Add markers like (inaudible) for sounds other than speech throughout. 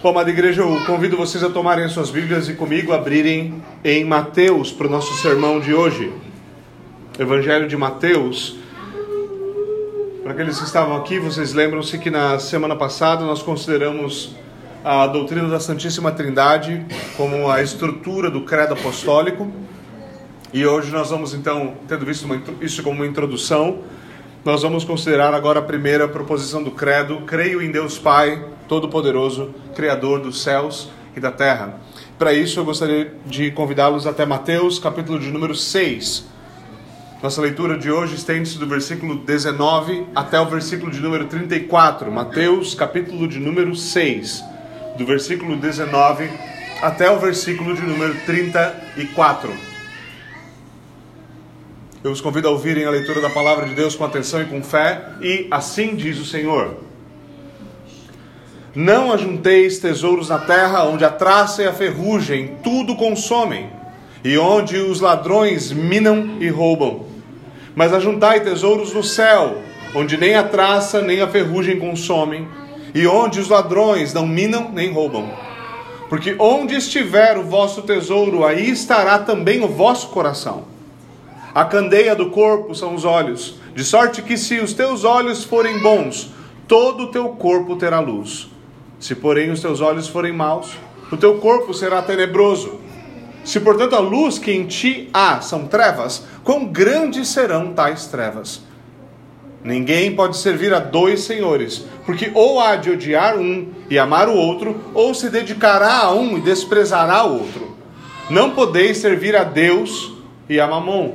Bom, amada igreja, eu convido vocês a tomarem as suas Bíblias e comigo abrirem em Mateus para o nosso sermão de hoje. Evangelho de Mateus. Para aqueles que estavam aqui, vocês lembram-se que na semana passada nós consideramos a doutrina da Santíssima Trindade como a estrutura do credo apostólico. E hoje nós vamos então, tendo visto isso como uma introdução, nós vamos considerar agora a primeira proposição do credo: creio em Deus Pai Todo-Poderoso, Criador dos céus e da terra. Para isso, eu gostaria de convidá-los até Mateus, capítulo de número 6. Nossa leitura de hoje estende-se do versículo 19 até o versículo de número 34. Mateus, capítulo de número 6, do versículo 19 até o versículo de número 34. Eu os convido a ouvirem a leitura da palavra de Deus com atenção e com fé, e assim diz o Senhor. Não ajunteis tesouros na terra, onde a traça e a ferrugem tudo consomem, e onde os ladrões minam e roubam. Mas ajuntai tesouros no céu, onde nem a traça nem a ferrugem consomem, e onde os ladrões não minam nem roubam. Porque onde estiver o vosso tesouro, aí estará também o vosso coração. A candeia do corpo são os olhos, de sorte que se os teus olhos forem bons, todo o teu corpo terá luz. Se, porém, os teus olhos forem maus, o teu corpo será tenebroso. Se, portanto, a luz que em ti há são trevas, quão grandes serão tais trevas? Ninguém pode servir a dois senhores, porque ou há de odiar um e amar o outro, ou se dedicará a um e desprezará o outro. Não podeis servir a Deus e a Mamon.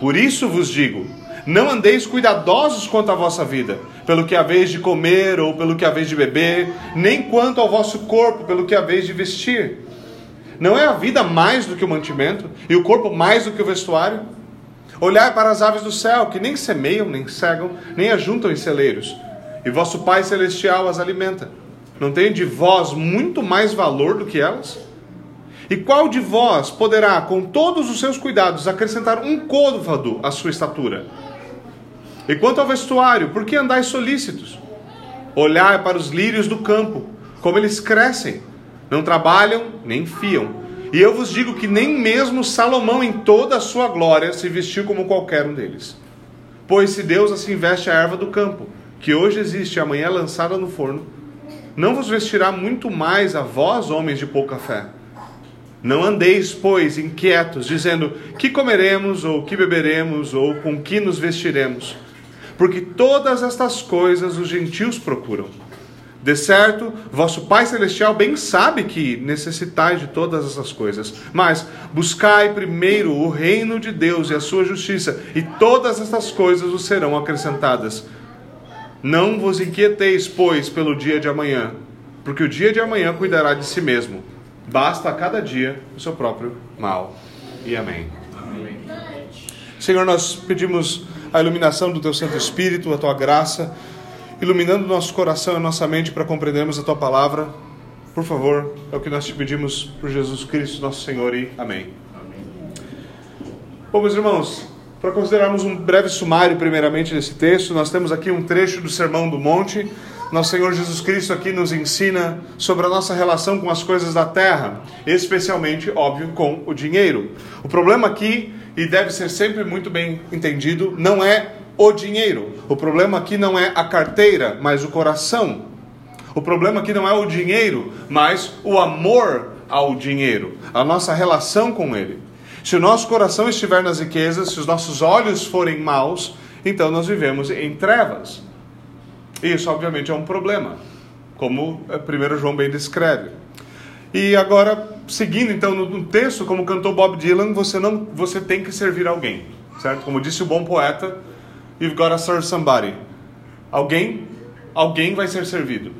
Por isso vos digo: não andeis cuidadosos quanto à vossa vida, pelo que haveis de comer ou pelo que haveis de beber, nem quanto ao vosso corpo, pelo que haveis de vestir. Não é a vida mais do que o mantimento, e o corpo mais do que o vestuário? Olhai para as aves do céu, que nem semeiam, nem cegam, nem ajuntam em celeiros, e vosso Pai Celestial as alimenta. Não tem de vós muito mais valor do que elas? E qual de vós poderá, com todos os seus cuidados, acrescentar um côvado à sua estatura? E quanto ao vestuário, por que andais solícitos? Olhai para os lírios do campo, como eles crescem, não trabalham nem fiam. E eu vos digo que nem mesmo Salomão, em toda a sua glória, se vestiu como qualquer um deles. Pois se Deus assim veste a erva do campo, que hoje existe e amanhã é lançada no forno, não vos vestirá muito mais a vós, homens de pouca fé. Não andeis, pois, inquietos, dizendo: que comeremos, ou que beberemos, ou com que nos vestiremos porque todas estas coisas os gentios procuram. De certo, vosso Pai Celestial bem sabe que necessitais de todas essas coisas. Mas buscai primeiro o reino de Deus e a sua justiça, e todas estas coisas vos serão acrescentadas. Não vos inquieteis, pois, pelo dia de amanhã, porque o dia de amanhã cuidará de si mesmo. Basta a cada dia o seu próprio mal. E amém. amém. Senhor, nós pedimos a iluminação do Teu Santo Espírito, a Tua graça, iluminando nosso coração e nossa mente para compreendermos a Tua palavra. Por favor, é o que nós te pedimos por Jesus Cristo, nosso Senhor, e amém. amém. Bom, meus irmãos, para considerarmos um breve sumário, primeiramente, desse texto, nós temos aqui um trecho do Sermão do Monte. Nosso Senhor Jesus Cristo aqui nos ensina sobre a nossa relação com as coisas da terra, especialmente, óbvio, com o dinheiro. O problema aqui e deve ser sempre muito bem entendido, não é o dinheiro. O problema aqui não é a carteira, mas o coração. O problema aqui não é o dinheiro, mas o amor ao dinheiro, a nossa relação com ele. Se o nosso coração estiver nas riquezas, se os nossos olhos forem maus, então nós vivemos em trevas. Isso, obviamente, é um problema, como 1 João bem descreve. E agora, seguindo então no texto, como cantou Bob Dylan, você não, você tem que servir alguém, certo? Como disse o bom poeta, you've got to serve somebody. Alguém, alguém vai ser servido.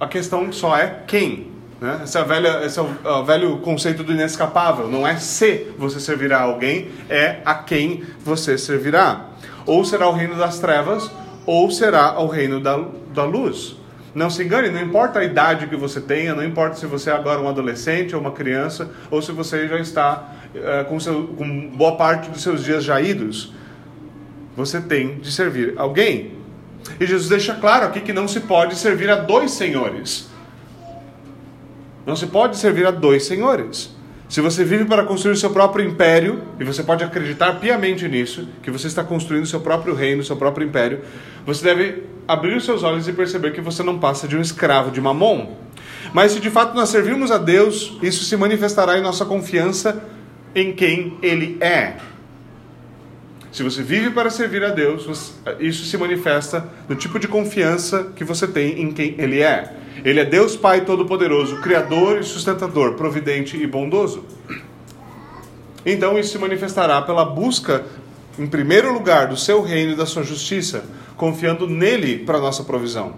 A questão só é quem. Né? Esse, é velha, esse é o, é o velho conceito do inescapável. Não é se você servirá a alguém, é a quem você servirá. Ou será o reino das trevas, ou será o reino da, da luz. Não se engane, não importa a idade que você tenha, não importa se você é agora um adolescente ou uma criança, ou se você já está é, com, seu, com boa parte dos seus dias já idos. Você tem de servir alguém. E Jesus deixa claro aqui que não se pode servir a dois senhores. Não se pode servir a dois senhores. Se você vive para construir seu próprio império, e você pode acreditar piamente nisso, que você está construindo seu próprio reino, seu próprio império, você deve abrir os seus olhos e perceber que você não passa de um escravo de mamon. Mas se de fato nós servirmos a Deus, isso se manifestará em nossa confiança em quem Ele é. Se você vive para servir a Deus, isso se manifesta no tipo de confiança que você tem em quem Ele é. Ele é Deus Pai Todo-Poderoso, Criador e sustentador, providente e bondoso. Então isso se manifestará pela busca, em primeiro lugar, do seu reino e da sua justiça, confiando nele para nossa provisão.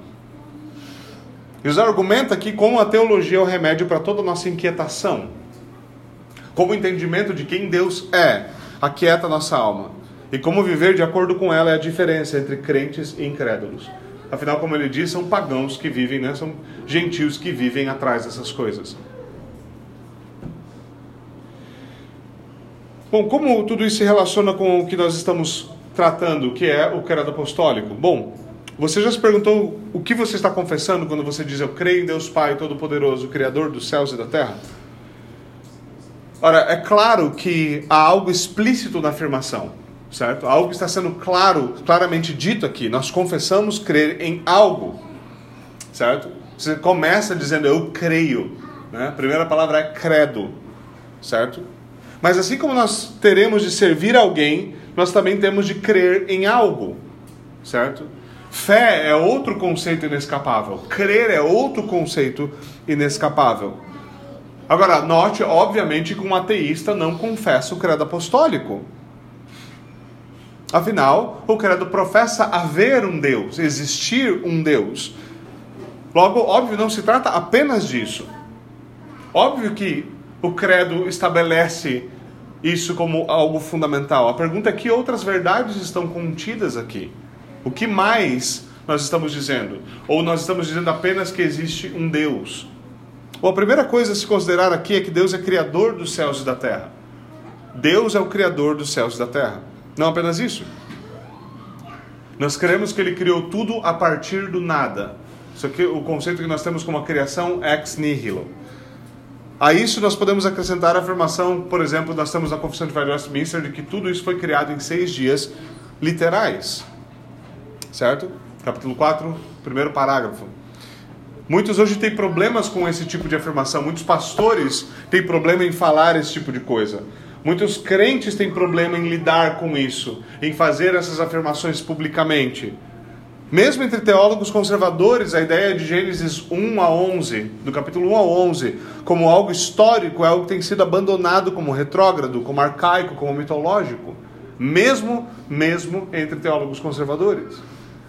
Jesus argumenta aqui como a teologia é o remédio para toda a nossa inquietação. Como o entendimento de quem Deus é aquieta nossa alma. E como viver de acordo com ela é a diferença entre crentes e incrédulos. Afinal, como ele diz, são pagãos que vivem, né? são gentios que vivem atrás dessas coisas. Bom, como tudo isso se relaciona com o que nós estamos tratando, que é o credo apostólico? Bom, você já se perguntou o que você está confessando quando você diz eu creio em Deus Pai Todo-Poderoso, Criador dos céus e da terra? Ora, é claro que há algo explícito na afirmação certo? Algo está sendo claro, claramente dito aqui. Nós confessamos crer em algo, certo? Você começa dizendo eu creio, né? A primeira palavra é credo, certo? Mas assim como nós teremos de servir alguém, nós também temos de crer em algo, certo? Fé é outro conceito inescapável. Crer é outro conceito inescapável. Agora, note, obviamente, que um ateísta não confessa o credo apostólico. Afinal, o credo professa haver um Deus, existir um Deus. Logo, óbvio, não se trata apenas disso. Óbvio que o credo estabelece isso como algo fundamental. A pergunta é que outras verdades estão contidas aqui? O que mais nós estamos dizendo? Ou nós estamos dizendo apenas que existe um Deus? Bom, a primeira coisa a se considerar aqui é que Deus é criador dos céus e da terra. Deus é o criador dos céus e da terra. Não apenas isso. Nós cremos que ele criou tudo a partir do nada. Isso aqui, o conceito que nós temos como a criação ex nihilo. A isso nós podemos acrescentar a afirmação, por exemplo, nós temos na Confissão de Westminster de que tudo isso foi criado em seis dias literais. Certo? Capítulo 4, primeiro parágrafo. Muitos hoje têm problemas com esse tipo de afirmação. Muitos pastores têm problema em falar esse tipo de coisa. Muitos crentes têm problema em lidar com isso, em fazer essas afirmações publicamente. Mesmo entre teólogos conservadores, a ideia de Gênesis 1 a 11, do capítulo 1 a 11, como algo histórico, é algo que tem sido abandonado como retrógrado, como arcaico, como mitológico. Mesmo, mesmo entre teólogos conservadores.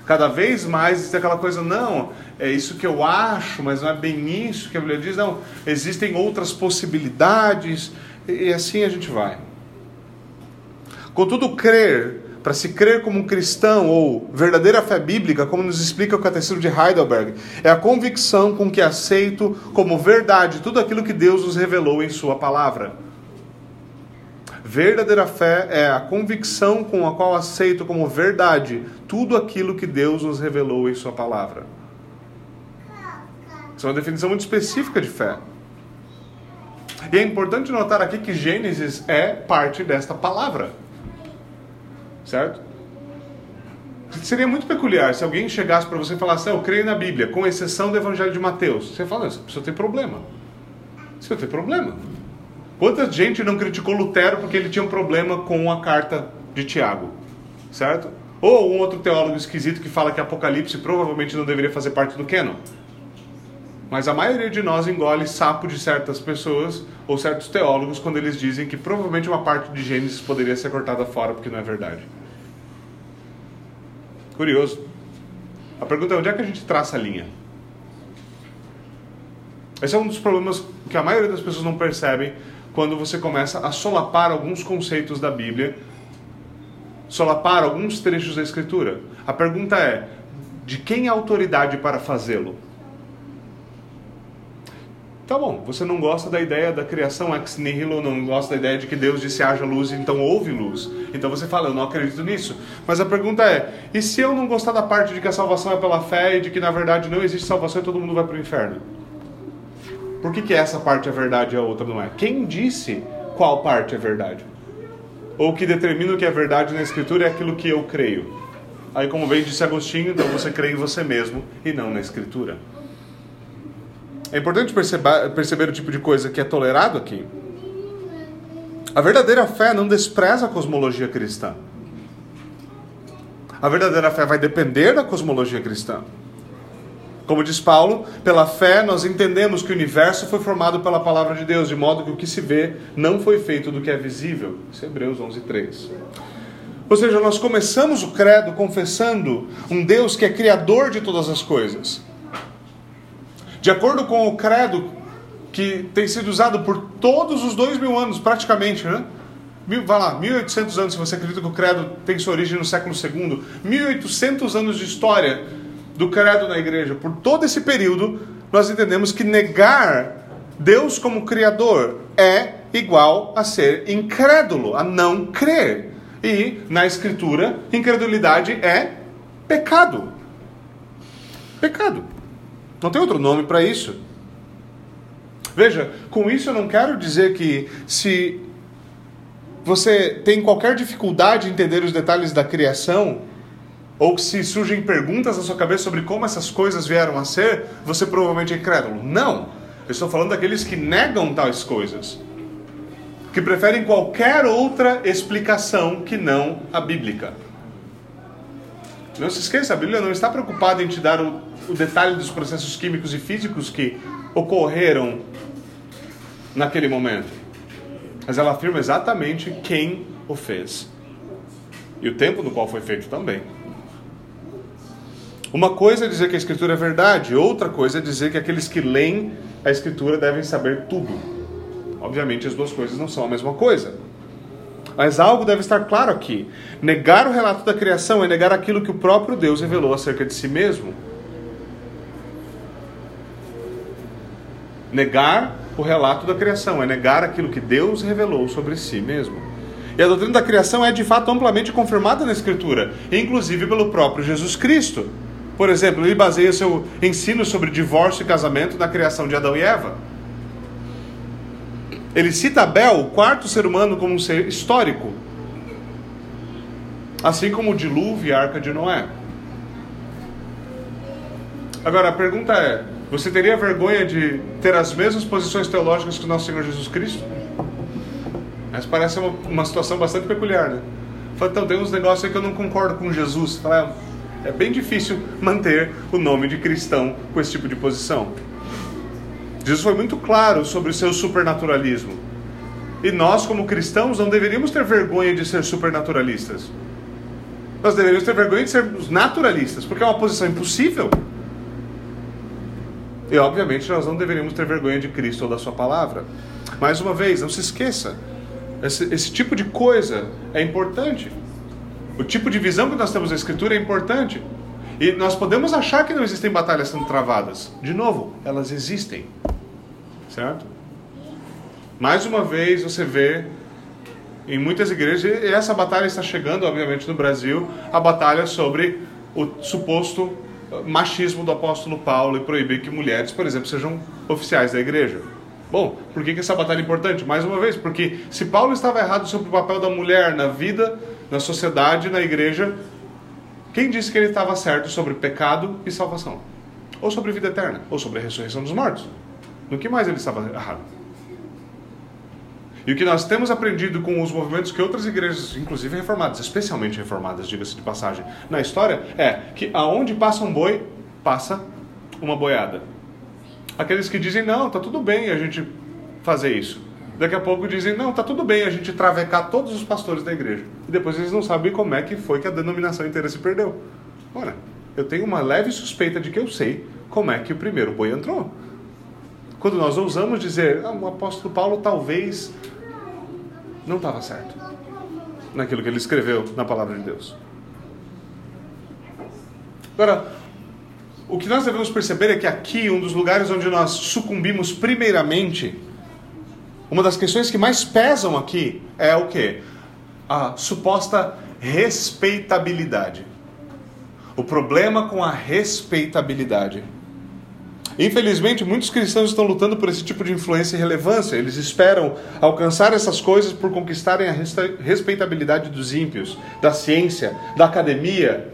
Cada vez mais existe aquela coisa, não, é isso que eu acho, mas não é bem isso que a Bíblia diz, não. Existem outras possibilidades, e assim a gente vai. Contudo, crer, para se crer como um cristão ou verdadeira fé bíblica, como nos explica o Catecismo de Heidelberg, é a convicção com que aceito como verdade tudo aquilo que Deus nos revelou em Sua palavra. Verdadeira fé é a convicção com a qual aceito como verdade tudo aquilo que Deus nos revelou em Sua palavra. Isso é uma definição muito específica de fé. E é importante notar aqui que Gênesis é parte desta palavra. Certo? Seria muito peculiar se alguém chegasse para você e falasse, eu creio na Bíblia, com exceção do Evangelho de Mateus. Você fala, essa pessoa tem problema. Você tem problema. Quanta gente não criticou Lutero porque ele tinha um problema com a carta de Tiago? Certo? Ou um outro teólogo esquisito que fala que Apocalipse provavelmente não deveria fazer parte do canon. Mas a maioria de nós engole sapo de certas pessoas ou certos teólogos quando eles dizem que provavelmente uma parte de Gênesis poderia ser cortada fora porque não é verdade. Curioso. A pergunta é onde é que a gente traça a linha? Esse é um dos problemas que a maioria das pessoas não percebem quando você começa a solapar alguns conceitos da Bíblia, solapar alguns trechos da Escritura. A pergunta é: de quem é a autoridade para fazê-lo? Tá bom, você não gosta da ideia da criação ex nihilo, não gosta da ideia de que Deus disse haja luz, então houve luz. Então você fala, eu não acredito nisso. Mas a pergunta é: e se eu não gostar da parte de que a salvação é pela fé e de que na verdade não existe salvação e todo mundo vai para o inferno? Por que, que essa parte é verdade e a outra não é? Quem disse qual parte é verdade? Ou que determina o que é verdade na Escritura é aquilo que eu creio. Aí, como bem disse Agostinho, então você crê em você mesmo e não na Escritura. É importante perceber, perceber o tipo de coisa que é tolerado aqui. A verdadeira fé não despreza a cosmologia cristã. A verdadeira fé vai depender da cosmologia cristã. Como diz Paulo, pela fé nós entendemos que o universo foi formado pela palavra de Deus, de modo que o que se vê não foi feito do que é visível. Isso é Hebreus 11, 3. Ou seja, nós começamos o credo confessando um Deus que é criador de todas as coisas. De acordo com o credo que tem sido usado por todos os dois mil anos, praticamente, né? Vai lá, 1800 anos, se você acredita que o credo tem sua origem no século II, 1800 anos de história do credo na igreja. Por todo esse período, nós entendemos que negar Deus como Criador é igual a ser incrédulo, a não crer. E na Escritura, incredulidade é pecado. Pecado. Não tem outro nome para isso. Veja, com isso eu não quero dizer que se você tem qualquer dificuldade em entender os detalhes da criação, ou se surgem perguntas na sua cabeça sobre como essas coisas vieram a ser, você provavelmente é incrédulo. Não! Eu estou falando daqueles que negam tais coisas que preferem qualquer outra explicação que não a bíblica. Não se esqueça, a Bíblia não está preocupada em te dar o, o detalhe dos processos químicos e físicos que ocorreram naquele momento. Mas ela afirma exatamente quem o fez. E o tempo no qual foi feito também. Uma coisa é dizer que a Escritura é verdade, outra coisa é dizer que aqueles que leem a Escritura devem saber tudo. Obviamente, as duas coisas não são a mesma coisa. Mas algo deve estar claro aqui. Negar o relato da criação é negar aquilo que o próprio Deus revelou acerca de si mesmo. Negar o relato da criação é negar aquilo que Deus revelou sobre si mesmo. E a doutrina da criação é de fato amplamente confirmada na Escritura, inclusive pelo próprio Jesus Cristo. Por exemplo, ele baseia seu ensino sobre divórcio e casamento na criação de Adão e Eva. Ele cita Abel, o quarto ser humano, como um ser histórico. Assim como o dilúvio e a arca de Noé. Agora a pergunta é: você teria vergonha de ter as mesmas posições teológicas que o nosso Senhor Jesus Cristo? Mas parece uma, uma situação bastante peculiar, né? Fala, então, tem uns negócios aí que eu não concordo com Jesus. Fala, é, é bem difícil manter o nome de cristão com esse tipo de posição. Jesus foi muito claro sobre o seu supernaturalismo. E nós, como cristãos, não deveríamos ter vergonha de ser supernaturalistas. Nós deveríamos ter vergonha de sermos naturalistas, porque é uma posição impossível. E, obviamente, nós não deveríamos ter vergonha de Cristo ou da Sua palavra. Mais uma vez, não se esqueça: esse, esse tipo de coisa é importante. O tipo de visão que nós temos na Escritura é importante. E nós podemos achar que não existem batalhas sendo travadas. De novo, elas existem. Certo? Mais uma vez você vê em muitas igrejas, e essa batalha está chegando, obviamente, no Brasil, a batalha sobre o suposto machismo do apóstolo Paulo e proibir que mulheres, por exemplo, sejam oficiais da igreja. Bom, por que, essa batalha é importante? Mais uma vez, porque se Paulo estava errado sobre o papel da mulher na vida, na sociedade, na igreja, quem disse que ele estava certo sobre pecado e salvação? Ou sobre vida eterna? Ou sobre a ressurreição dos mortos? No que mais ele estava errado? E o que nós temos aprendido com os movimentos que outras igrejas, inclusive reformadas, especialmente reformadas, diga-se de passagem, na história, é que aonde passa um boi, passa uma boiada. Aqueles que dizem, não, tá tudo bem a gente fazer isso. Daqui a pouco dizem, não, tá tudo bem a gente travecar todos os pastores da igreja. E depois eles não sabem como é que foi que a denominação inteira se perdeu. Ora, eu tenho uma leve suspeita de que eu sei como é que o primeiro boi entrou. Quando nós ousamos dizer, ah, o apóstolo Paulo talvez não estava certo naquilo que ele escreveu na palavra de Deus. Agora, o que nós devemos perceber é que aqui, um dos lugares onde nós sucumbimos primeiramente uma das questões que mais pesam aqui é o que? A suposta respeitabilidade. O problema com a respeitabilidade. Infelizmente, muitos cristãos estão lutando por esse tipo de influência e relevância. Eles esperam alcançar essas coisas por conquistarem a respeitabilidade dos ímpios, da ciência, da academia.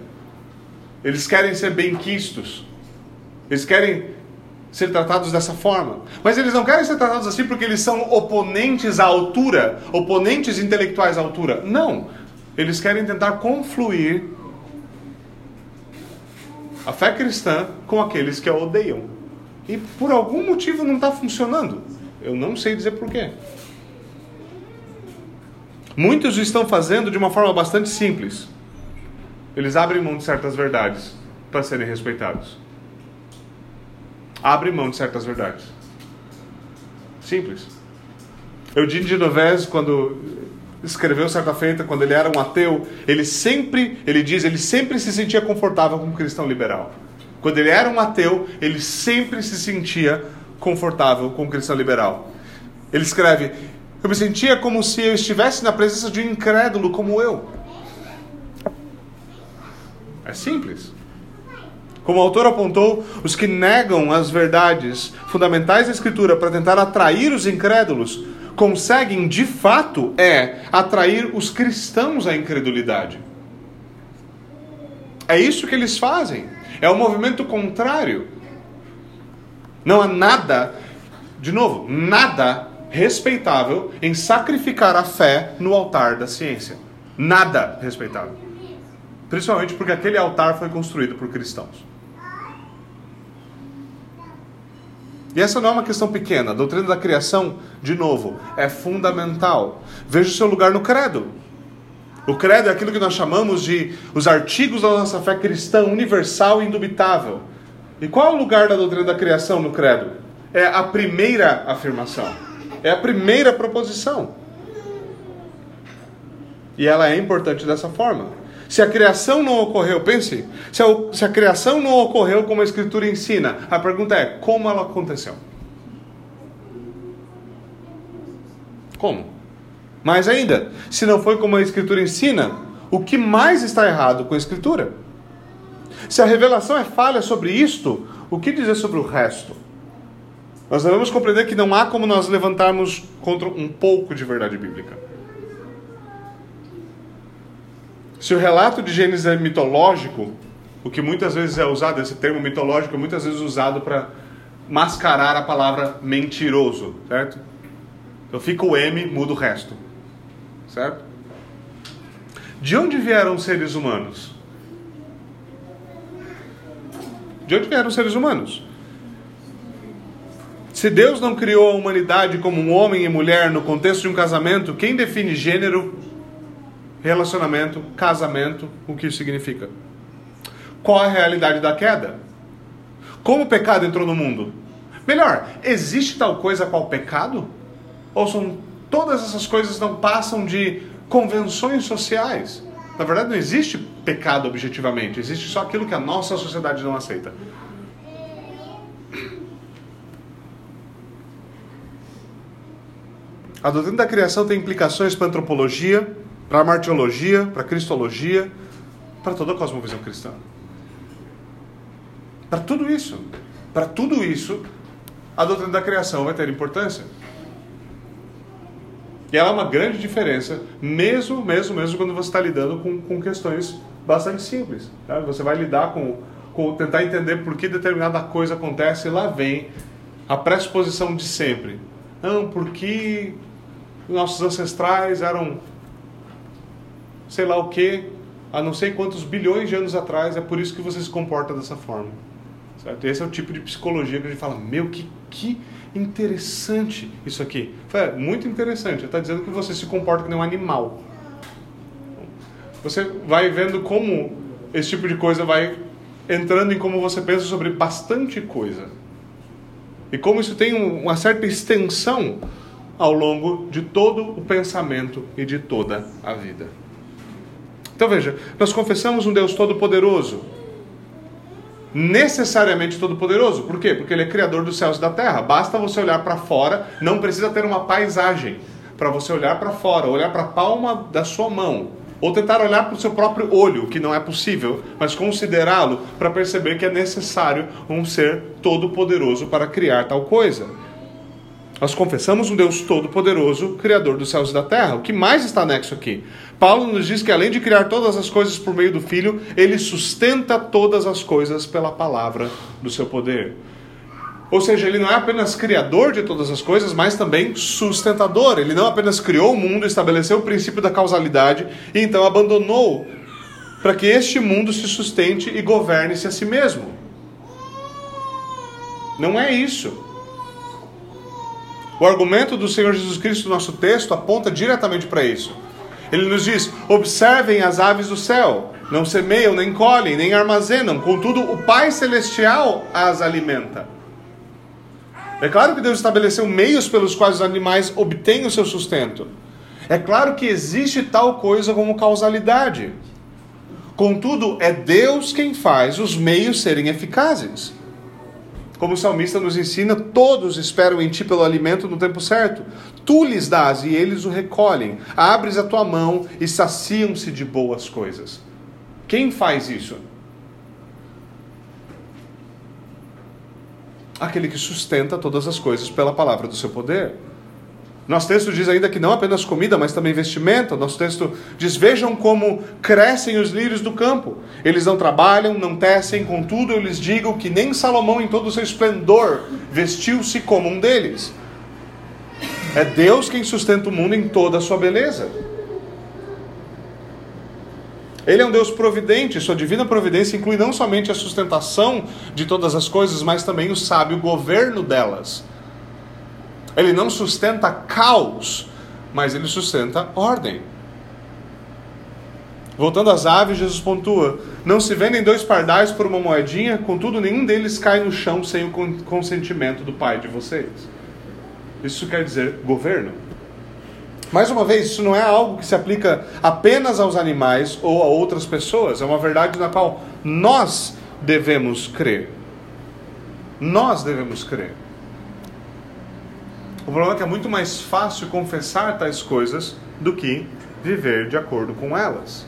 Eles querem ser bem-quistos. Eles querem ser tratados dessa forma. Mas eles não querem ser tratados assim porque eles são oponentes à altura, oponentes intelectuais à altura. Não. Eles querem tentar confluir a fé cristã com aqueles que a odeiam. E por algum motivo não está funcionando. Eu não sei dizer porquê. Muitos o estão fazendo de uma forma bastante simples. Eles abrem mão de certas verdades para serem respeitados. Abrem mão de certas verdades. Simples. Eugene Genovese, quando escreveu certa feita, quando ele era um ateu, ele sempre, ele diz, ele sempre se sentia confortável como cristão liberal. Quando ele era um ateu, ele sempre se sentia confortável com o cristão liberal. Ele escreve: Eu me sentia como se eu estivesse na presença de um incrédulo como eu. É simples. Como o autor apontou, os que negam as verdades fundamentais da Escritura para tentar atrair os incrédulos conseguem, de fato, é atrair os cristãos à incredulidade. É isso que eles fazem. É o um movimento contrário. Não há nada, de novo, nada respeitável em sacrificar a fé no altar da ciência. Nada respeitável. Principalmente porque aquele altar foi construído por cristãos. E essa não é uma questão pequena. A doutrina da criação, de novo, é fundamental. Veja o seu lugar no credo. O credo é aquilo que nós chamamos de os artigos da nossa fé cristã universal e indubitável. E qual é o lugar da doutrina da criação no credo? É a primeira afirmação. É a primeira proposição. E ela é importante dessa forma. Se a criação não ocorreu, pense, se a, se a criação não ocorreu como a Escritura ensina, a pergunta é: como ela aconteceu? Como? Mais ainda, se não foi como a Escritura ensina, o que mais está errado com a Escritura? Se a revelação é falha sobre isto, o que dizer sobre o resto? Nós devemos compreender que não há como nós levantarmos contra um pouco de verdade bíblica. Se o relato de Gênesis é mitológico, o que muitas vezes é usado, esse termo mitológico é muitas vezes usado para mascarar a palavra mentiroso, certo? Então fica o M, muda o resto. Certo? De onde vieram os seres humanos? De onde vieram os seres humanos? Se Deus não criou a humanidade como um homem e mulher no contexto de um casamento, quem define gênero, relacionamento, casamento, o que isso significa? Qual a realidade da queda? Como o pecado entrou no mundo? Melhor, existe tal coisa qual pecado? Ou são Todas essas coisas não passam de convenções sociais. Na verdade, não existe pecado objetivamente, existe só aquilo que a nossa sociedade não aceita. A doutrina da criação tem implicações para a antropologia, para a martiologia, para a cristologia, para toda a cosmovisão cristã. Para tudo isso, para tudo isso, a doutrina da criação vai ter importância. E ela é uma grande diferença, mesmo, mesmo, mesmo quando você está lidando com, com questões bastante simples. Tá? Você vai lidar com, com tentar entender por que determinada coisa acontece e lá vem a pressuposição de sempre. Não, porque nossos ancestrais eram sei lá o que, há não sei quantos bilhões de anos atrás, é por isso que você se comporta dessa forma. Certo? Esse é o tipo de psicologia que a gente fala, meu, que, que interessante isso aqui. É muito interessante. Está dizendo que você se comporta como um animal. Você vai vendo como esse tipo de coisa vai entrando em como você pensa sobre bastante coisa. E como isso tem uma certa extensão ao longo de todo o pensamento e de toda a vida. Então veja, nós confessamos um Deus todo-poderoso, necessariamente todo-poderoso. Por quê? Porque ele é criador dos céus e da terra. Basta você olhar para fora, não precisa ter uma paisagem para você olhar para fora, olhar para a palma da sua mão Ou tentar olhar para o seu próprio olho, que não é possível, mas considerá-lo para perceber que é necessário um ser todo-poderoso para criar tal coisa. Nós confessamos um Deus todo-poderoso, Criador dos céus e da terra. O que mais está anexo aqui? Paulo nos diz que além de criar todas as coisas por meio do Filho, ele sustenta todas as coisas pela palavra do seu poder. Ou seja, ele não é apenas criador de todas as coisas, mas também sustentador. Ele não apenas criou o mundo, estabeleceu o princípio da causalidade e então abandonou para que este mundo se sustente e governe-se a si mesmo. Não é isso. O argumento do Senhor Jesus Cristo no nosso texto aponta diretamente para isso. Ele nos diz: observem as aves do céu, não semeiam, nem colhem, nem armazenam, contudo, o Pai Celestial as alimenta. É claro que Deus estabeleceu meios pelos quais os animais obtêm o seu sustento. É claro que existe tal coisa como causalidade. Contudo, é Deus quem faz os meios serem eficazes. Como o salmista nos ensina, todos esperam em ti pelo alimento no tempo certo. Tu lhes dás e eles o recolhem. Abres a tua mão e saciam-se de boas coisas. Quem faz isso? Aquele que sustenta todas as coisas pela palavra do seu poder. Nosso texto diz ainda que não apenas comida, mas também vestimenta. Nosso texto diz: Vejam como crescem os lírios do campo. Eles não trabalham, não tecem, contudo eu lhes digo que nem Salomão, em todo o seu esplendor, vestiu-se como um deles. É Deus quem sustenta o mundo em toda a sua beleza. Ele é um Deus providente, sua divina providência inclui não somente a sustentação de todas as coisas, mas também o sábio governo delas. Ele não sustenta caos, mas ele sustenta ordem. Voltando às aves, Jesus pontua: Não se vendem dois pardais por uma moedinha, contudo, nenhum deles cai no chão sem o consentimento do Pai de vocês. Isso quer dizer governo. Mais uma vez, isso não é algo que se aplica apenas aos animais ou a outras pessoas, é uma verdade na qual nós devemos crer. Nós devemos crer. O problema é que é muito mais fácil confessar tais coisas do que viver de acordo com elas.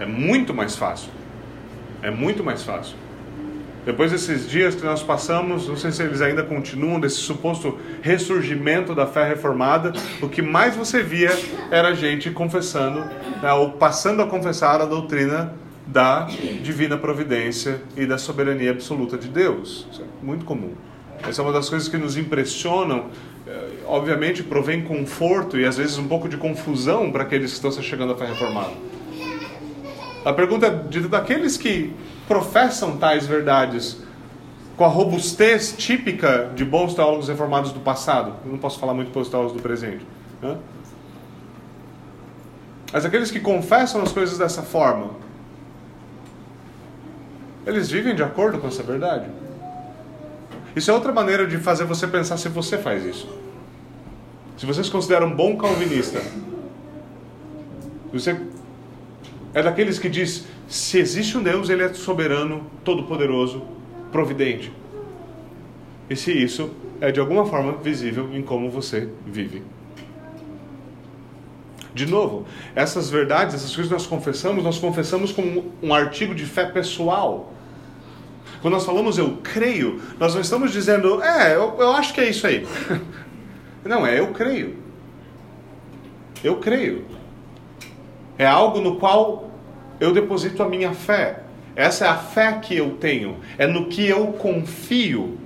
É muito mais fácil. É muito mais fácil. Depois desses dias que nós passamos, não sei se eles ainda continuam, desse suposto ressurgimento da fé reformada, o que mais você via era gente confessando, né, ou passando a confessar a doutrina da divina providência e da soberania absoluta de Deus. Isso é muito comum. Essa é uma das coisas que nos impressionam. É, obviamente, provém conforto e às vezes um pouco de confusão para aqueles que estão se chegando à fé reformada. A pergunta é daqueles que professam tais verdades com a robustez típica de bons teólogos reformados do passado. Eu não posso falar muito pelos teólogos do presente. Né? Mas aqueles que confessam as coisas dessa forma, eles vivem de acordo com essa verdade? Isso é outra maneira de fazer você pensar se você faz isso. Se você se considera um bom calvinista, você é daqueles que diz: se existe um Deus, ele é soberano, todo-poderoso, providente. E se isso é de alguma forma visível em como você vive. De novo, essas verdades, essas coisas que nós confessamos, nós confessamos como um artigo de fé pessoal. Quando nós falamos eu creio, nós não estamos dizendo, é, eu, eu acho que é isso aí. (laughs) Não, é eu creio. Eu creio. É algo no qual eu deposito a minha fé. Essa é a fé que eu tenho. É no que eu confio.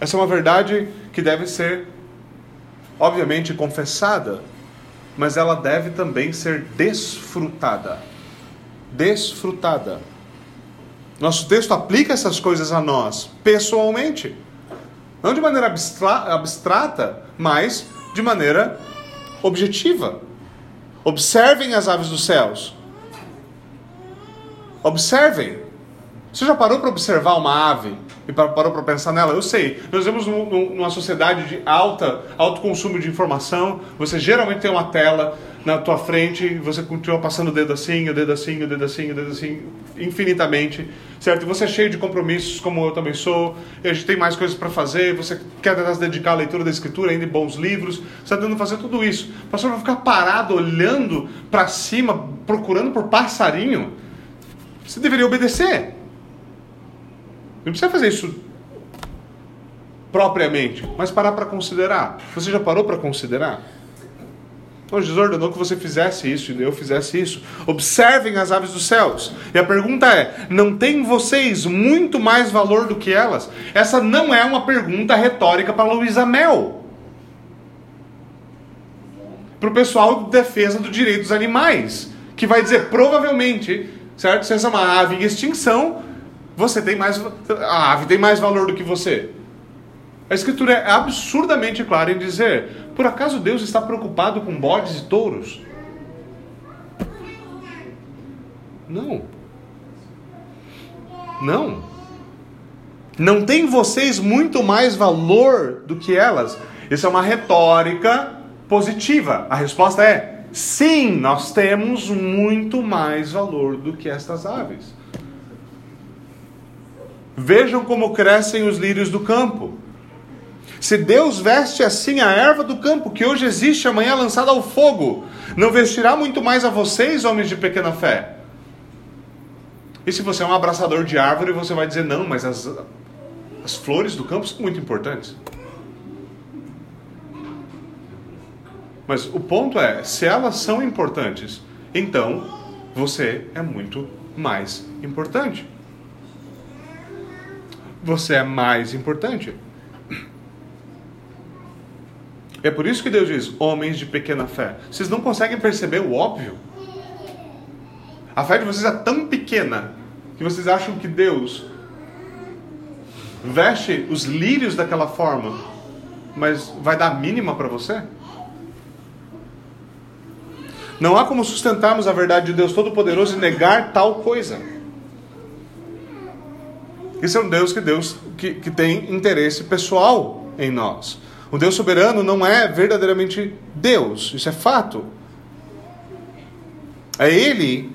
Essa é uma verdade que deve ser, obviamente, confessada mas ela deve também ser desfrutada. Desfrutada. Nosso texto aplica essas coisas a nós, pessoalmente. Não de maneira abstrata, mas de maneira objetiva. Observem as aves dos céus. Observem. Você já parou para observar uma ave e parou para pensar nela? Eu sei, nós vivemos numa sociedade de alta, alto consumo de informação. Você geralmente tem uma tela, na tua frente e você continua passando o dedo assim, o dedo assim, o dedo assim, o dedo assim, infinitamente, certo? E você é cheio de compromissos, como eu também sou, e a gente tem mais coisas para fazer, você quer se dedicar à leitura da Escritura, ainda em bons livros, você está tentando fazer tudo isso. O pastor vai ficar parado, olhando para cima, procurando por passarinho. Você deveria obedecer. Não precisa fazer isso propriamente, mas parar para considerar. Você já parou para considerar? Então Jesus ordenou que você fizesse isso e eu fizesse isso. Observem as aves dos céus. E a pergunta é: não tem vocês muito mais valor do que elas? Essa não é uma pergunta retórica para Luísa Mel. Para o pessoal de defesa do direito dos animais. Que vai dizer, provavelmente, certo? Se essa é uma ave em extinção, você tem mais. A ave tem mais valor do que você. A Escritura é absurdamente clara em dizer: por acaso Deus está preocupado com bodes e touros? Não. Não. Não tem vocês muito mais valor do que elas? Isso é uma retórica positiva. A resposta é: sim, nós temos muito mais valor do que estas aves. Vejam como crescem os lírios do campo. Se Deus veste assim a erva do campo, que hoje existe, amanhã lançada ao fogo, não vestirá muito mais a vocês, homens de pequena fé? E se você é um abraçador de árvore, você vai dizer: não, mas as, as flores do campo são muito importantes. Mas o ponto é: se elas são importantes, então você é muito mais importante. Você é mais importante. É por isso que Deus diz: homens de pequena fé. Vocês não conseguem perceber o óbvio? A fé de vocês é tão pequena que vocês acham que Deus veste os lírios daquela forma, mas vai dar mínima para você? Não há como sustentarmos a verdade de Deus Todo-Poderoso e negar tal coisa. Isso é um Deus que Deus que, que tem interesse pessoal em nós. O Deus soberano não é verdadeiramente Deus, isso é fato. É Ele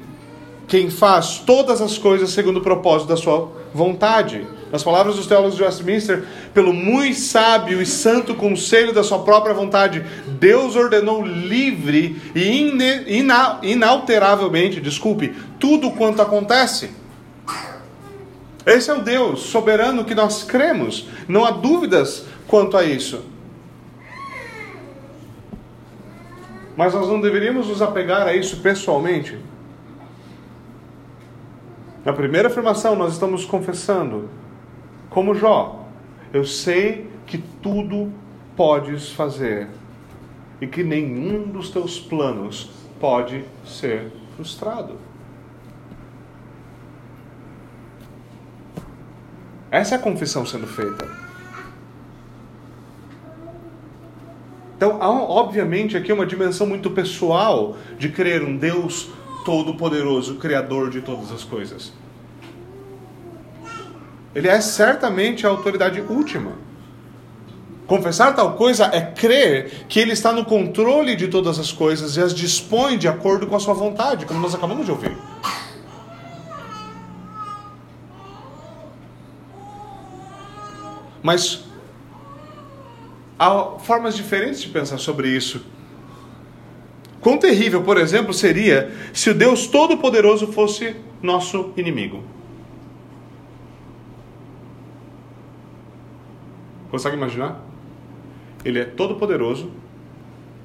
quem faz todas as coisas segundo o propósito da sua vontade. Nas palavras dos teólogos de Westminster, pelo muito sábio e santo conselho da sua própria vontade, Deus ordenou livre e ina inalteravelmente, desculpe, tudo quanto acontece. Esse é o Deus soberano que nós cremos, não há dúvidas quanto a isso. Mas nós não deveríamos nos apegar a isso pessoalmente? Na primeira afirmação, nós estamos confessando, como Jó, eu sei que tudo podes fazer e que nenhum dos teus planos pode ser frustrado. Essa é a confissão sendo feita. Então, há, obviamente, aqui uma dimensão muito pessoal de crer um Deus todo-poderoso, criador de todas as coisas. Ele é certamente a autoridade última. Confessar tal coisa é crer que Ele está no controle de todas as coisas e as dispõe de acordo com a sua vontade, como nós acabamos de ouvir. Mas há formas diferentes de pensar sobre isso. Quão terrível, por exemplo, seria se o Deus Todo-Poderoso fosse nosso inimigo? Consegue imaginar? Ele é todo-poderoso,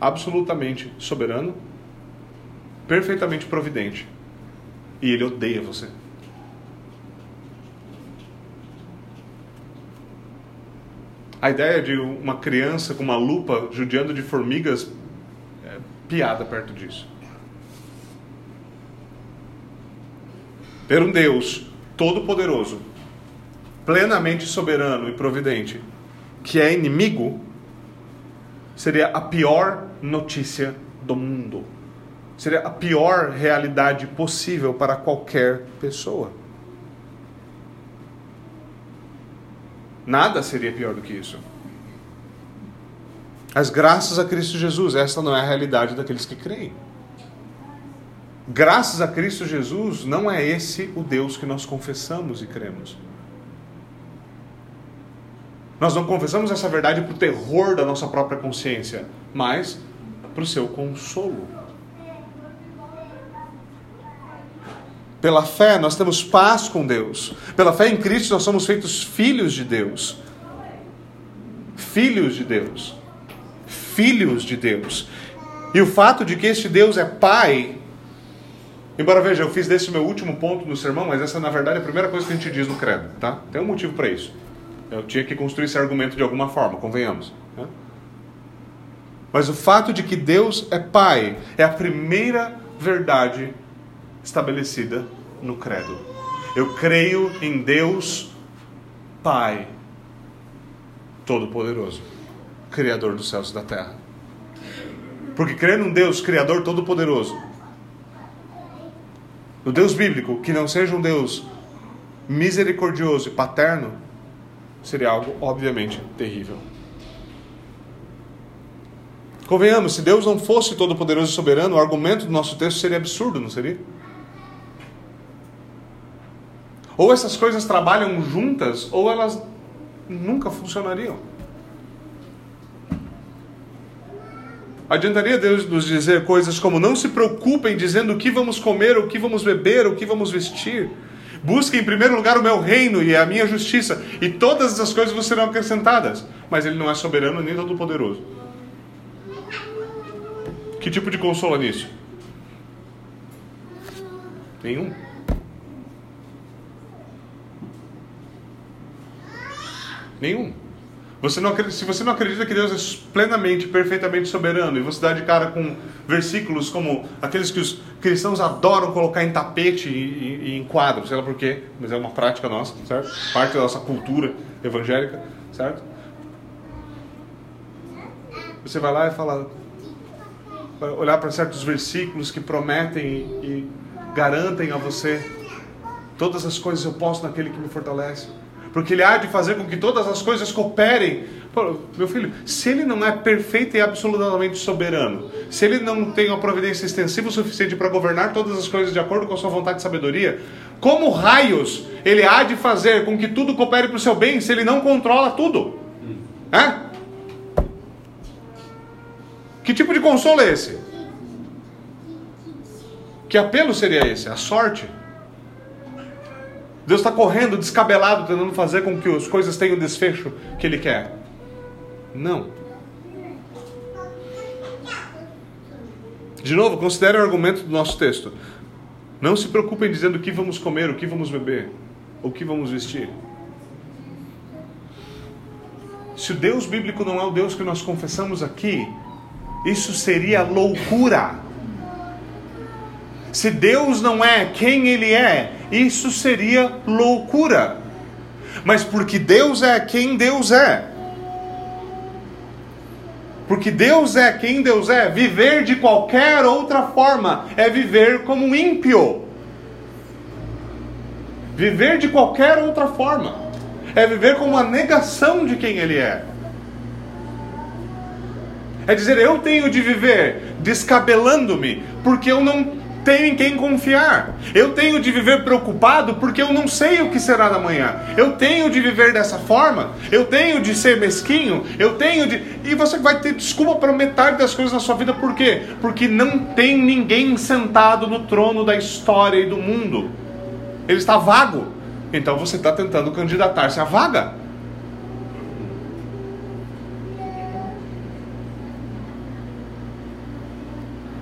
absolutamente soberano, perfeitamente providente. E ele odeia você. A ideia de uma criança com uma lupa judiando de formigas é piada perto disso. Ter um Deus todo-poderoso, plenamente soberano e providente, que é inimigo, seria a pior notícia do mundo. Seria a pior realidade possível para qualquer pessoa. Nada seria pior do que isso. As graças a Cristo Jesus, essa não é a realidade daqueles que creem. graças a Cristo Jesus, não é esse o Deus que nós confessamos e cremos. Nós não confessamos essa verdade para o terror da nossa própria consciência, mas para o seu consolo. Pela fé, nós temos paz com Deus. Pela fé em Cristo, nós somos feitos filhos de Deus. Filhos de Deus. Filhos de Deus. E o fato de que este Deus é Pai, embora veja, eu fiz desse meu último ponto no sermão, mas essa na verdade é a primeira coisa que a gente diz no credo, tá? Tem um motivo para isso. Eu tinha que construir esse argumento de alguma forma, convenhamos. Né? Mas o fato de que Deus é Pai é a primeira verdade estabelecida no credo. Eu creio em Deus Pai Todo-Poderoso, Criador dos céus e da terra. Porque crer num Deus Criador Todo-Poderoso, no Deus bíblico, que não seja um Deus misericordioso e paterno, seria algo obviamente terrível. Convenhamos, se Deus não fosse todo-poderoso e soberano, o argumento do nosso texto seria absurdo, não seria? Ou essas coisas trabalham juntas, ou elas nunca funcionariam. Adiantaria Deus nos dizer coisas como: não se preocupem dizendo o que vamos comer, o que vamos beber, o que vamos vestir. Busque em primeiro lugar o meu reino e a minha justiça, e todas essas coisas vos serão acrescentadas. Mas Ele não é soberano nem todo-poderoso. Que tipo de consolo é nisso? Nenhum. Nenhum. Você não, se você não acredita que Deus é plenamente, perfeitamente soberano, e você dá de cara com versículos como aqueles que os cristãos adoram colocar em tapete e, e, em quadros, sei lá por quê, mas é uma prática nossa, certo? Parte da nossa cultura evangélica, certo? Você vai lá e fala, vai olhar para certos versículos que prometem e garantem a você todas as coisas eu posso naquele que me fortalece porque ele há de fazer com que todas as coisas cooperem. Meu filho, se ele não é perfeito e absolutamente soberano, se ele não tem uma providência extensiva o suficiente para governar todas as coisas de acordo com a sua vontade e sabedoria, como raios ele há de fazer com que tudo coopere para o seu bem se ele não controla tudo? É? Que tipo de consolo é esse? Que apelo seria esse? A sorte? Deus está correndo, descabelado, tentando fazer com que as coisas tenham o desfecho que Ele quer. Não. De novo, considere o argumento do nosso texto. Não se preocupem dizendo o que vamos comer, o que vamos beber, o que vamos vestir. Se o Deus bíblico não é o Deus que nós confessamos aqui, isso seria loucura. Se Deus não é quem Ele é, isso seria loucura. Mas porque Deus é quem Deus é. Porque Deus é quem Deus é, viver de qualquer outra forma é viver como um ímpio. Viver de qualquer outra forma é viver como uma negação de quem Ele é. É dizer, eu tenho de viver descabelando-me, porque eu não tenho em quem confiar. Eu tenho de viver preocupado porque eu não sei o que será da manhã. Eu tenho de viver dessa forma. Eu tenho de ser mesquinho. Eu tenho de. E você vai ter desculpa para metade das coisas na sua vida, por quê? Porque não tem ninguém sentado no trono da história e do mundo. Ele está vago. Então você está tentando candidatar-se à vaga.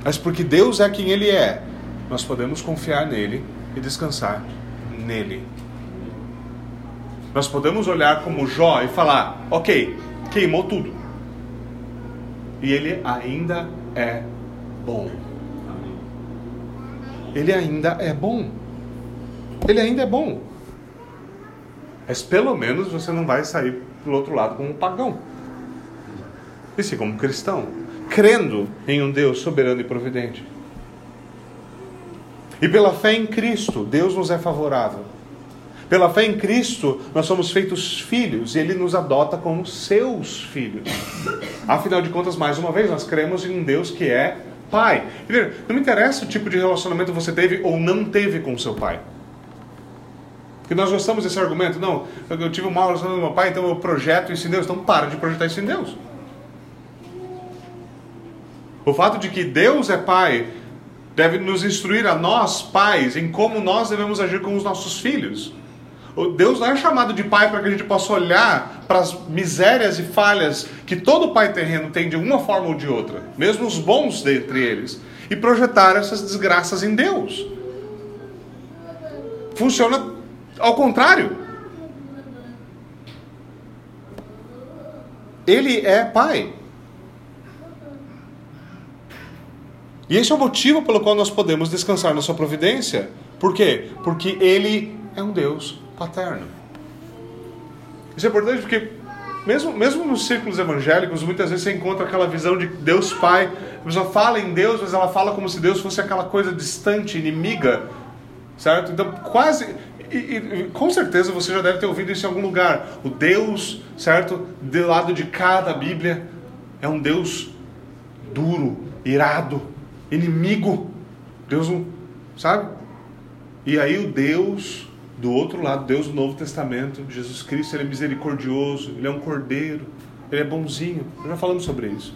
Mas porque Deus é quem Ele é, nós podemos confiar nele e descansar nele. Nós podemos olhar como Jó e falar: ok, queimou tudo. E ele ainda é bom. Ele ainda é bom. Ele ainda é bom. Mas pelo menos você não vai sair do outro lado como um pagão. E sim como cristão, crendo em um Deus soberano e providente. E pela fé em Cristo, Deus nos é favorável. Pela fé em Cristo, nós somos feitos filhos e Ele nos adota como seus filhos. Afinal de contas, mais uma vez, nós cremos em um Deus que é pai. Não me interessa o tipo de relacionamento você teve ou não teve com seu pai. Porque nós gostamos desse argumento. Não, eu tive um mau relacionamento com meu pai, então eu projeto isso em Deus. Então para de projetar isso em Deus. O fato de que Deus é pai deve nos instruir a nós, pais, em como nós devemos agir com os nossos filhos. Deus não é chamado de pai para que a gente possa olhar para as misérias e falhas que todo pai terreno tem de uma forma ou de outra, mesmo os bons dentre eles, e projetar essas desgraças em Deus. Funciona ao contrário. Ele é pai. E esse é o motivo pelo qual nós podemos descansar na sua providência. Por quê? Porque ele é um Deus paterno. Isso é importante porque, mesmo, mesmo nos círculos evangélicos, muitas vezes você encontra aquela visão de Deus Pai. A pessoa fala em Deus, mas ela fala como se Deus fosse aquela coisa distante, inimiga. Certo? Então, quase. E, e, com certeza você já deve ter ouvido isso em algum lugar. O Deus, certo? Do lado de cada Bíblia, é um Deus duro, irado, inimigo. Deus não. Sabe? E aí o Deus do outro lado, Deus do Novo Testamento, Jesus Cristo, ele é misericordioso, ele é um cordeiro, ele é bonzinho. Nós já falamos sobre isso.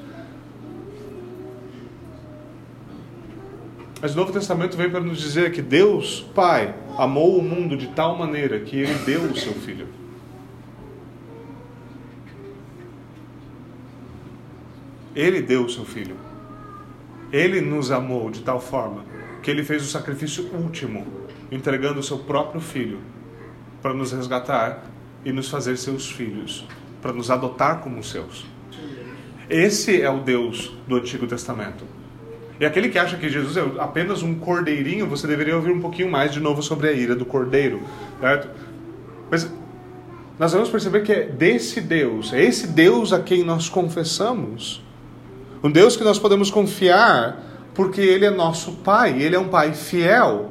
Mas o Novo Testamento vem para nos dizer que Deus, Pai, amou o mundo de tal maneira que ele deu o seu filho. Ele deu o seu filho. Ele nos amou de tal forma que ele fez o sacrifício último entregando o seu próprio filho para nos resgatar e nos fazer seus filhos, para nos adotar como seus. Esse é o Deus do Antigo Testamento. E aquele que acha que Jesus é apenas um cordeirinho, você deveria ouvir um pouquinho mais de novo sobre a ira do cordeiro, certo? Mas nós vamos perceber que é desse Deus, é esse Deus a quem nós confessamos. Um Deus que nós podemos confiar porque ele é nosso pai, ele é um pai fiel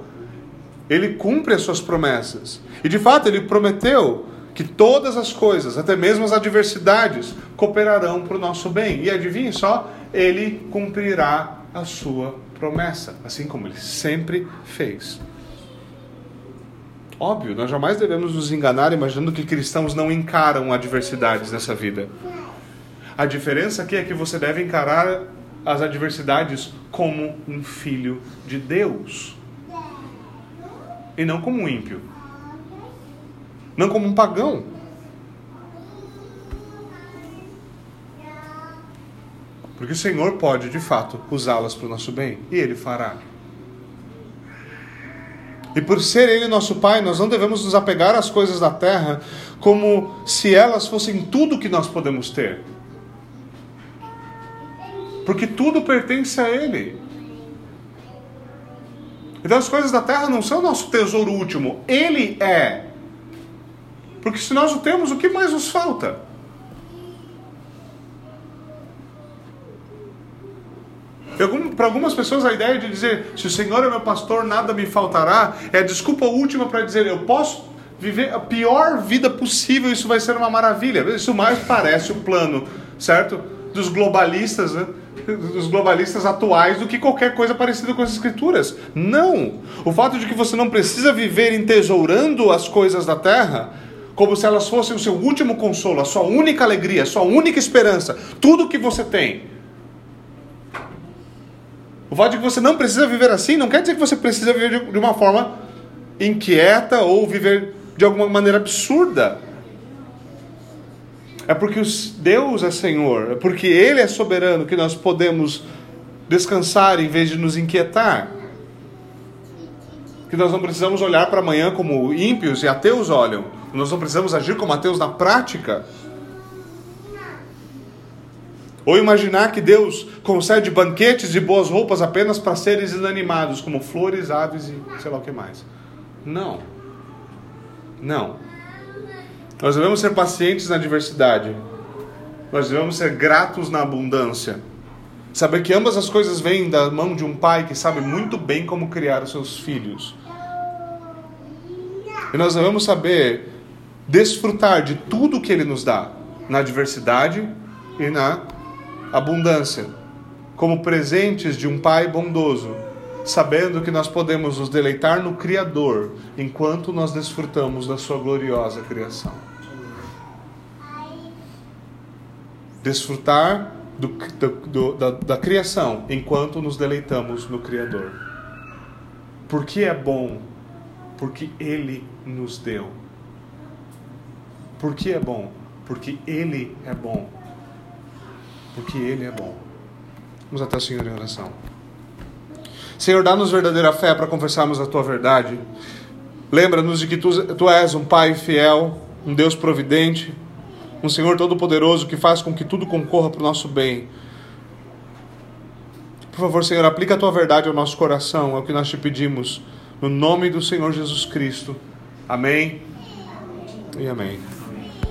ele cumpre as suas promessas. E de fato, ele prometeu que todas as coisas, até mesmo as adversidades, cooperarão para o nosso bem. E adivinhe só, ele cumprirá a sua promessa, assim como ele sempre fez. Óbvio, nós jamais devemos nos enganar imaginando que cristãos não encaram adversidades nessa vida. A diferença aqui é que você deve encarar as adversidades como um filho de Deus e não como um ímpio, não como um pagão. Porque o Senhor pode, de fato, usá-las para o nosso bem, e Ele fará. E por ser Ele nosso Pai, nós não devemos nos apegar às coisas da terra como se elas fossem tudo que nós podemos ter. Porque tudo pertence a Ele. Então as coisas da terra não são nosso tesouro último, ele é. Porque se nós o temos, o que mais nos falta? Para algumas pessoas, a ideia de dizer se o Senhor é meu pastor, nada me faltará, é a desculpa última para dizer eu posso viver a pior vida possível, isso vai ser uma maravilha. Isso mais parece o plano, certo? Dos globalistas, né? Dos globalistas atuais do que qualquer coisa parecida com as escrituras. Não! O fato de que você não precisa viver entesourando as coisas da terra como se elas fossem o seu último consolo, a sua única alegria, a sua única esperança, tudo que você tem. O fato de que você não precisa viver assim não quer dizer que você precisa viver de uma forma inquieta ou viver de alguma maneira absurda. É porque Deus é Senhor, é porque Ele é soberano que nós podemos descansar em vez de nos inquietar. Que nós não precisamos olhar para amanhã como ímpios e ateus olham. Nós não precisamos agir como ateus na prática. Ou imaginar que Deus concede banquetes e boas roupas apenas para seres inanimados, como flores, aves e sei lá o que mais. Não. Não. Nós devemos ser pacientes na adversidade. Nós devemos ser gratos na abundância. Saber que ambas as coisas vêm da mão de um pai que sabe muito bem como criar os seus filhos. E nós devemos saber desfrutar de tudo que ele nos dá, na adversidade e na abundância, como presentes de um Pai bondoso, sabendo que nós podemos nos deleitar no Criador enquanto nós desfrutamos da Sua gloriosa criação. Desfrutar do, do, da, da criação enquanto nos deleitamos no Criador. Por que é bom? Porque Ele nos deu. Por que é bom? Porque Ele é bom. Porque Ele é bom. Vamos até o Senhor em oração. Senhor, dá-nos verdadeira fé para confessarmos a Tua verdade. Lembra-nos de que tu, tu és um Pai fiel, um Deus providente um Senhor todo-poderoso que faz com que tudo concorra para o nosso bem. Por favor, Senhor, aplica a tua verdade ao nosso coração, é o que nós te pedimos, no nome do Senhor Jesus Cristo. Amém e amém.